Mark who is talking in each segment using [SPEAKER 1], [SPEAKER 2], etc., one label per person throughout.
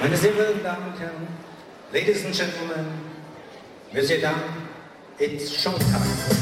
[SPEAKER 1] Meine sehr verehrten Damen und Herren, Ladies and Gentlemen, Monsieur Dame, it's Showtime.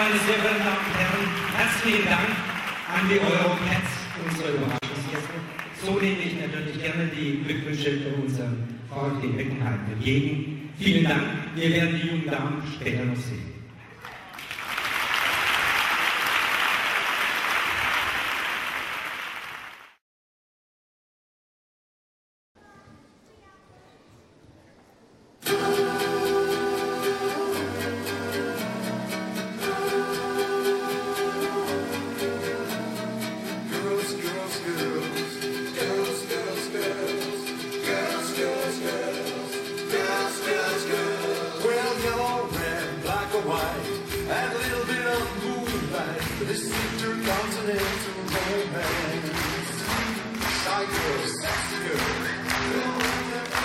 [SPEAKER 2] meine sehr verehrten Damen und Herren, herzlichen Dank an die Europets, unsere Überraschungsgäste. So nehme ich natürlich gerne die Glückwünsche für unseren VfB Beckenheim entgegen. Vielen Dank, wir werden die jungen Damen später noch sehen.
[SPEAKER 3] continental romance.
[SPEAKER 4] Psycho, sex girl.